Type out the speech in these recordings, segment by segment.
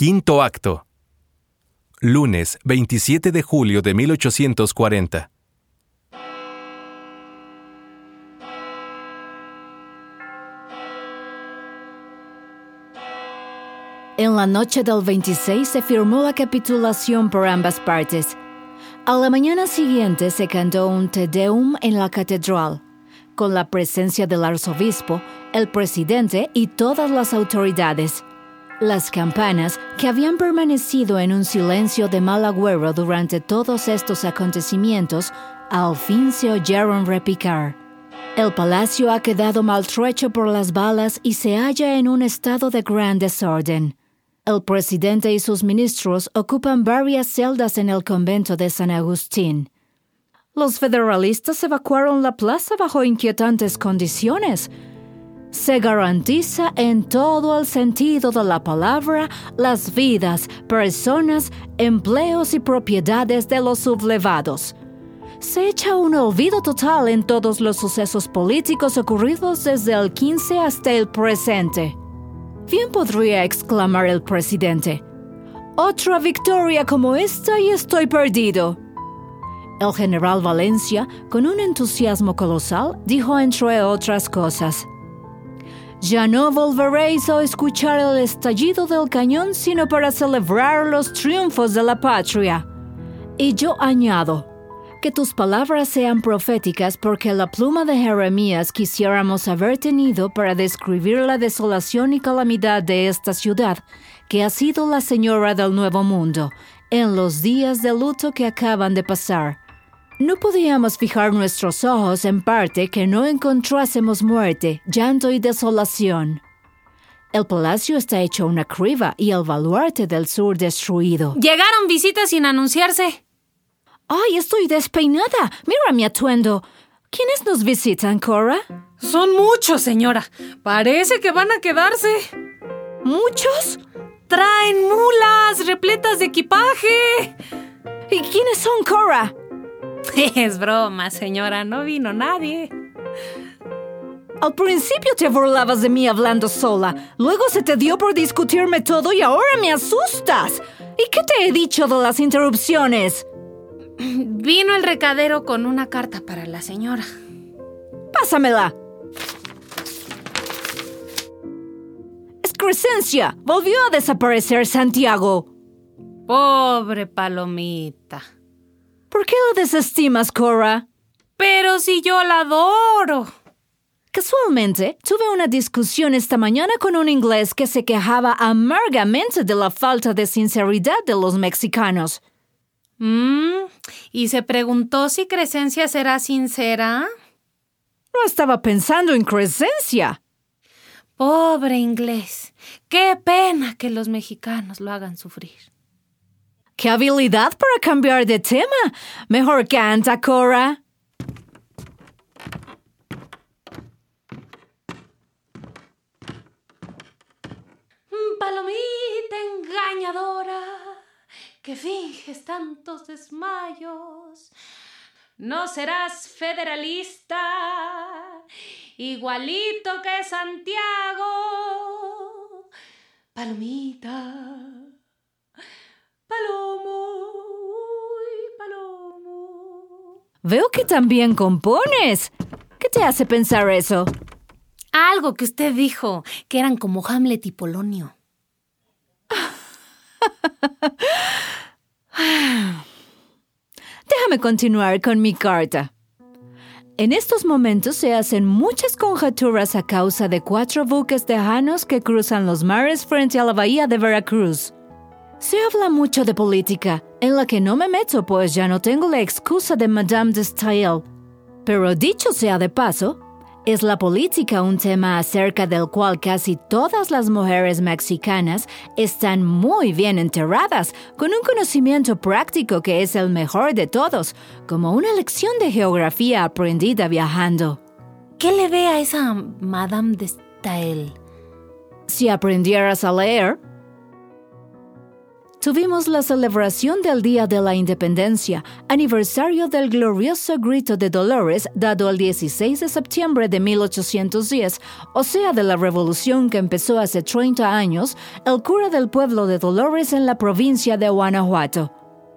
Quinto acto. Lunes 27 de julio de 1840. En la noche del 26 se firmó la capitulación por ambas partes. A la mañana siguiente se cantó un Te Deum en la catedral, con la presencia del arzobispo, el presidente y todas las autoridades. Las campanas, que habían permanecido en un silencio de mal agüero durante todos estos acontecimientos, al fin se oyeron repicar. El palacio ha quedado maltrecho por las balas y se halla en un estado de gran desorden. El presidente y sus ministros ocupan varias celdas en el convento de San Agustín. Los federalistas evacuaron la plaza bajo inquietantes condiciones. Se garantiza en todo el sentido de la palabra las vidas, personas, empleos y propiedades de los sublevados. Se echa un olvido total en todos los sucesos políticos ocurridos desde el 15 hasta el presente. Bien podría exclamar el presidente. Otra victoria como esta y estoy perdido. El general Valencia, con un entusiasmo colosal, dijo entre otras cosas, Ya no volveréis a escuchar el estallido del cañón sino para celebrar los triunfos de la patria. Y yo añado, que tus palabras sean proféticas porque la pluma de Jeremías quisiéramos haber tenido para describir la desolación y calamidad de esta ciudad, que ha sido la señora del Nuevo Mundo, en los días de luto que acaban de pasar. No podíamos fijar nuestros ojos en parte que no encontrásemos muerte, llanto y desolación. El palacio está hecho una criba y el baluarte del sur destruido. Llegaron visitas sin anunciarse. ¡Ay, estoy despeinada! Mira mi atuendo. ¿Quiénes nos visitan, Cora? Son muchos, señora. Parece que van a quedarse. ¿Muchos? Traen mulas repletas de equipaje. ¿Y quiénes son, Cora? Es broma, señora. No vino nadie. Al principio te burlabas de mí hablando sola. Luego se te dio por discutirme todo y ahora me asustas. ¿Y qué te he dicho de las interrupciones? Vino el recadero con una carta para la señora. Pásamela. Es Crescencia. Volvió a desaparecer Santiago. Pobre palomita. ¿Por qué la desestimas, Cora? Pero si yo la adoro. Casualmente, tuve una discusión esta mañana con un inglés que se quejaba amargamente de la falta de sinceridad de los mexicanos. Mm, ¿Y se preguntó si Crescencia será sincera? No estaba pensando en Crescencia. Pobre inglés. Qué pena que los mexicanos lo hagan sufrir. ¡Qué habilidad para cambiar de tema! Mejor canta, Cora. Palomita engañadora que finges tantos desmayos. No serás federalista, igualito que Santiago. Palomita, palomo, uy, palomo. Veo que también compones. ¿Qué te hace pensar eso? Algo que usted dijo, que eran como Hamlet y Polonio. Déjame continuar con mi carta. En estos momentos se hacen muchas conjeturas a causa de cuatro buques tejanos que cruzan los mares frente a la bahía de Veracruz. Se habla mucho de política, en la que no me meto pues ya no tengo la excusa de Madame de Stael. Pero dicho sea de paso, ¿Es la política un tema acerca del cual casi todas las mujeres mexicanas están muy bien enteradas, con un conocimiento práctico que es el mejor de todos, como una lección de geografía aprendida viajando? ¿Qué le ve a esa Madame de Stael? Si aprendieras a leer. Tuvimos la celebración del Día de la Independencia, aniversario del glorioso grito de Dolores dado el 16 de septiembre de 1810, o sea, de la revolución que empezó hace 30 años, el cura del pueblo de Dolores en la provincia de Guanajuato.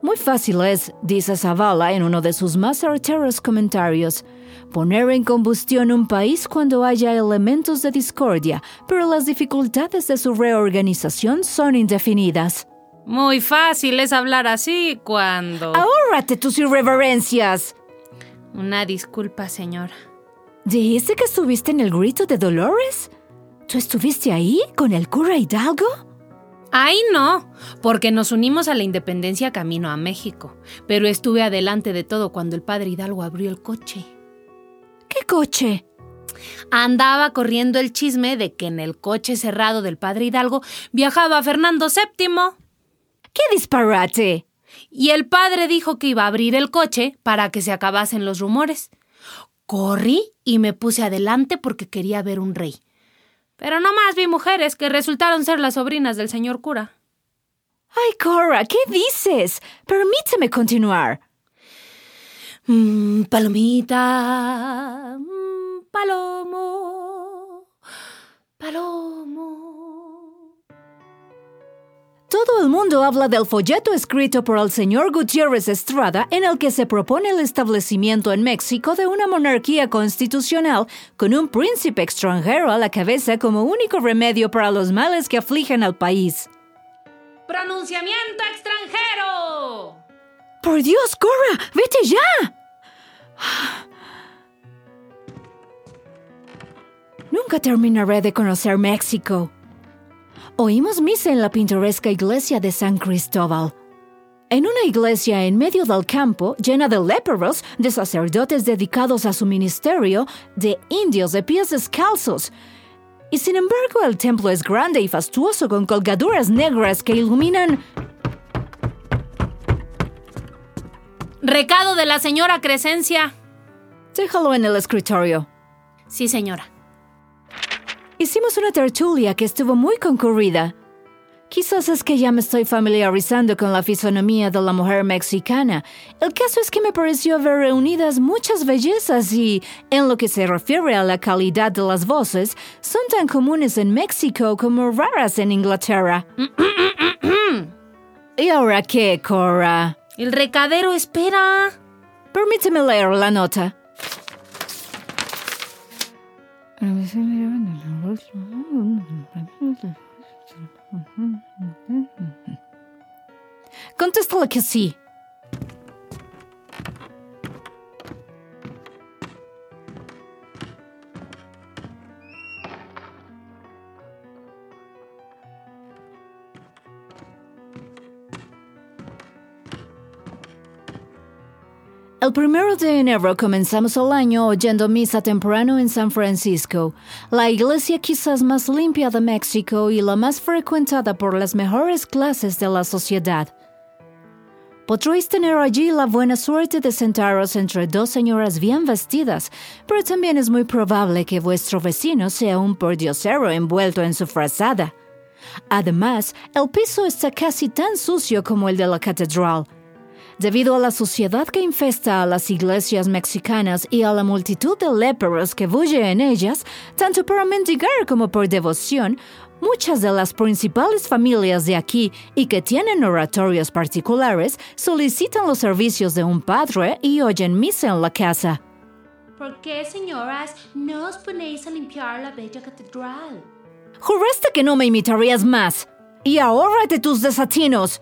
Muy fácil es, dice Zavala en uno de sus más certeros comentarios, poner en combustión un país cuando haya elementos de discordia, pero las dificultades de su reorganización son indefinidas. Muy fácil es hablar así cuando... ¡Ahórrate tus irreverencias! Una disculpa, señora. ¿Dijiste que estuviste en el grito de Dolores? ¿Tú estuviste ahí con el cura Hidalgo? Ahí no, porque nos unimos a la independencia camino a México, pero estuve adelante de todo cuando el padre Hidalgo abrió el coche. ¿Qué coche? Andaba corriendo el chisme de que en el coche cerrado del padre Hidalgo viajaba Fernando VII. ¡Qué disparate! Y el padre dijo que iba a abrir el coche para que se acabasen los rumores. Corrí y me puse adelante porque quería ver un rey. Pero no más vi mujeres que resultaron ser las sobrinas del señor cura. Ay, Cora, ¿qué dices? Permíteme continuar. Mm, palomita, mm, palomo, palomo. Todo el mundo habla del folleto escrito por el señor Gutiérrez Estrada en el que se propone el establecimiento en México de una monarquía constitucional con un príncipe extranjero a la cabeza como único remedio para los males que afligen al país. ¡Pronunciamiento extranjero! ¡Por Dios, Cora! ¡Vete ya! Nunca terminaré de conocer México. Oímos misa en la pintoresca iglesia de San Cristóbal. En una iglesia en medio del campo, llena de léperos, de sacerdotes dedicados a su ministerio, de indios de pies descalzos. Y sin embargo, el templo es grande y fastuoso con colgaduras negras que iluminan. Recado de la señora Crescencia. Déjalo en el escritorio. Sí, señora. Hicimos una tertulia que estuvo muy concurrida. Quizás es que ya me estoy familiarizando con la fisonomía de la mujer mexicana. El caso es que me pareció ver reunidas muchas bellezas y, en lo que se refiere a la calidad de las voces, son tan comunes en México como raras en Inglaterra. ¿Y ahora qué, Cora? El recadero espera. Permíteme leer la nota. Contéstale que sí. Primero de enero comenzamos el año oyendo misa temprano en San Francisco, la iglesia quizás más limpia de México y la más frecuentada por las mejores clases de la sociedad. Podréis tener allí la buena suerte de sentaros entre dos señoras bien vestidas, pero también es muy probable que vuestro vecino sea un pordiosero envuelto en su frazada. Además, el piso está casi tan sucio como el de la catedral. Debido a la suciedad que infesta a las iglesias mexicanas y a la multitud de léperos que bulle en ellas, tanto para mendigar como por devoción, muchas de las principales familias de aquí y que tienen oratorios particulares solicitan los servicios de un padre y oyen misa en la casa. ¿Por qué, señoras, no os ponéis a limpiar la bella catedral? Juraste que no me imitarías más. Y ahórrate tus desatinos.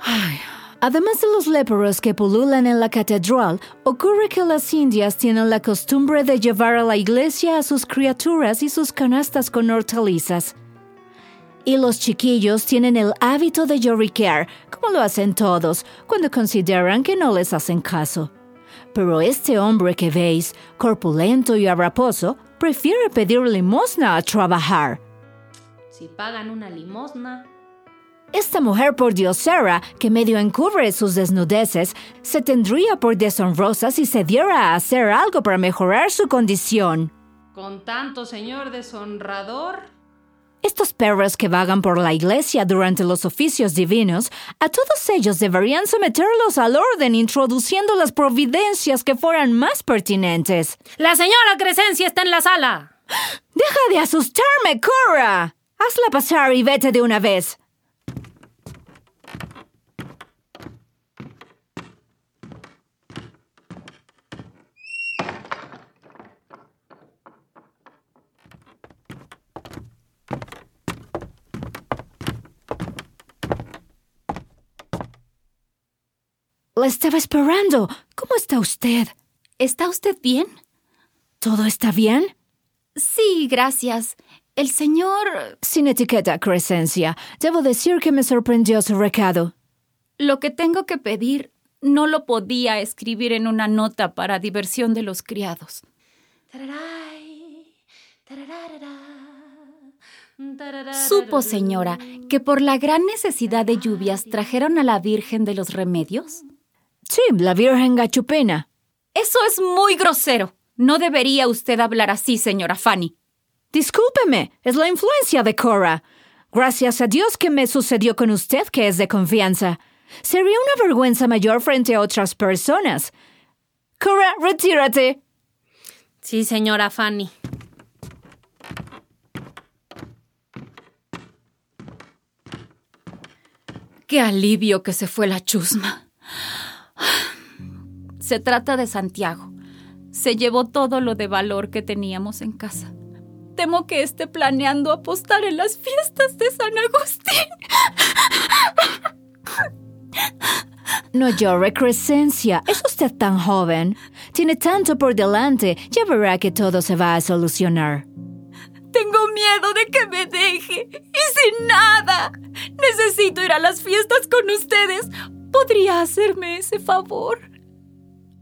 Ay, Además de los léperos que pululan en la catedral, ocurre que las indias tienen la costumbre de llevar a la iglesia a sus criaturas y sus canastas con hortalizas. Y los chiquillos tienen el hábito de lloriquear, como lo hacen todos, cuando consideran que no les hacen caso. Pero este hombre que veis, corpulento y haraposo, prefiere pedir limosna a trabajar. Si pagan una limosna, esta mujer por diosera, que medio encubre sus desnudeces, se tendría por deshonrosa si se diera a hacer algo para mejorar su condición. Con tanto señor deshonrador. Estos perros que vagan por la iglesia durante los oficios divinos, a todos ellos deberían someterlos al orden introduciendo las providencias que fueran más pertinentes. La señora Crescencia está en la sala. Deja de asustarme, Cora. Hazla pasar y vete de una vez. La estaba esperando. ¿Cómo está usted? ¿Está usted bien? ¿Todo está bien? Sí, gracias. El señor... Sin etiqueta, Crescencia. Debo decir que me sorprendió su recado. Lo que tengo que pedir no lo podía escribir en una nota para diversión de los criados. ¿Supo, señora, que por la gran necesidad de lluvias trajeron a la Virgen de los Remedios? Sí, la Virgen Gachupena. Eso es muy grosero. No debería usted hablar así, señora Fanny. Discúlpeme, es la influencia de Cora. Gracias a Dios que me sucedió con usted, que es de confianza. Sería una vergüenza mayor frente a otras personas. Cora, retírate. Sí, señora Fanny. Qué alivio que se fue la chusma. Se trata de Santiago. Se llevó todo lo de valor que teníamos en casa. Temo que esté planeando apostar en las fiestas de San Agustín. No llore, Crescencia. Es usted tan joven. Tiene tanto por delante. Ya verá que todo se va a solucionar. Tengo miedo de que me deje. Y sin nada. Necesito ir a las fiestas con ustedes. ¿Podría hacerme ese favor?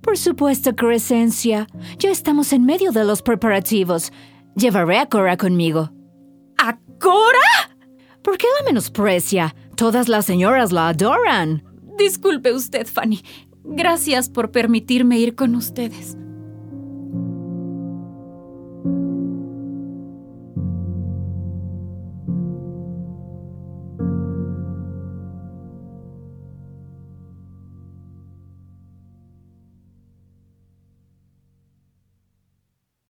Por supuesto, Crescencia. Ya estamos en medio de los preparativos. Llevaré a Cora conmigo. ¿A Cora? ¿Por qué la menosprecia? Todas las señoras la adoran. Disculpe usted, Fanny. Gracias por permitirme ir con ustedes.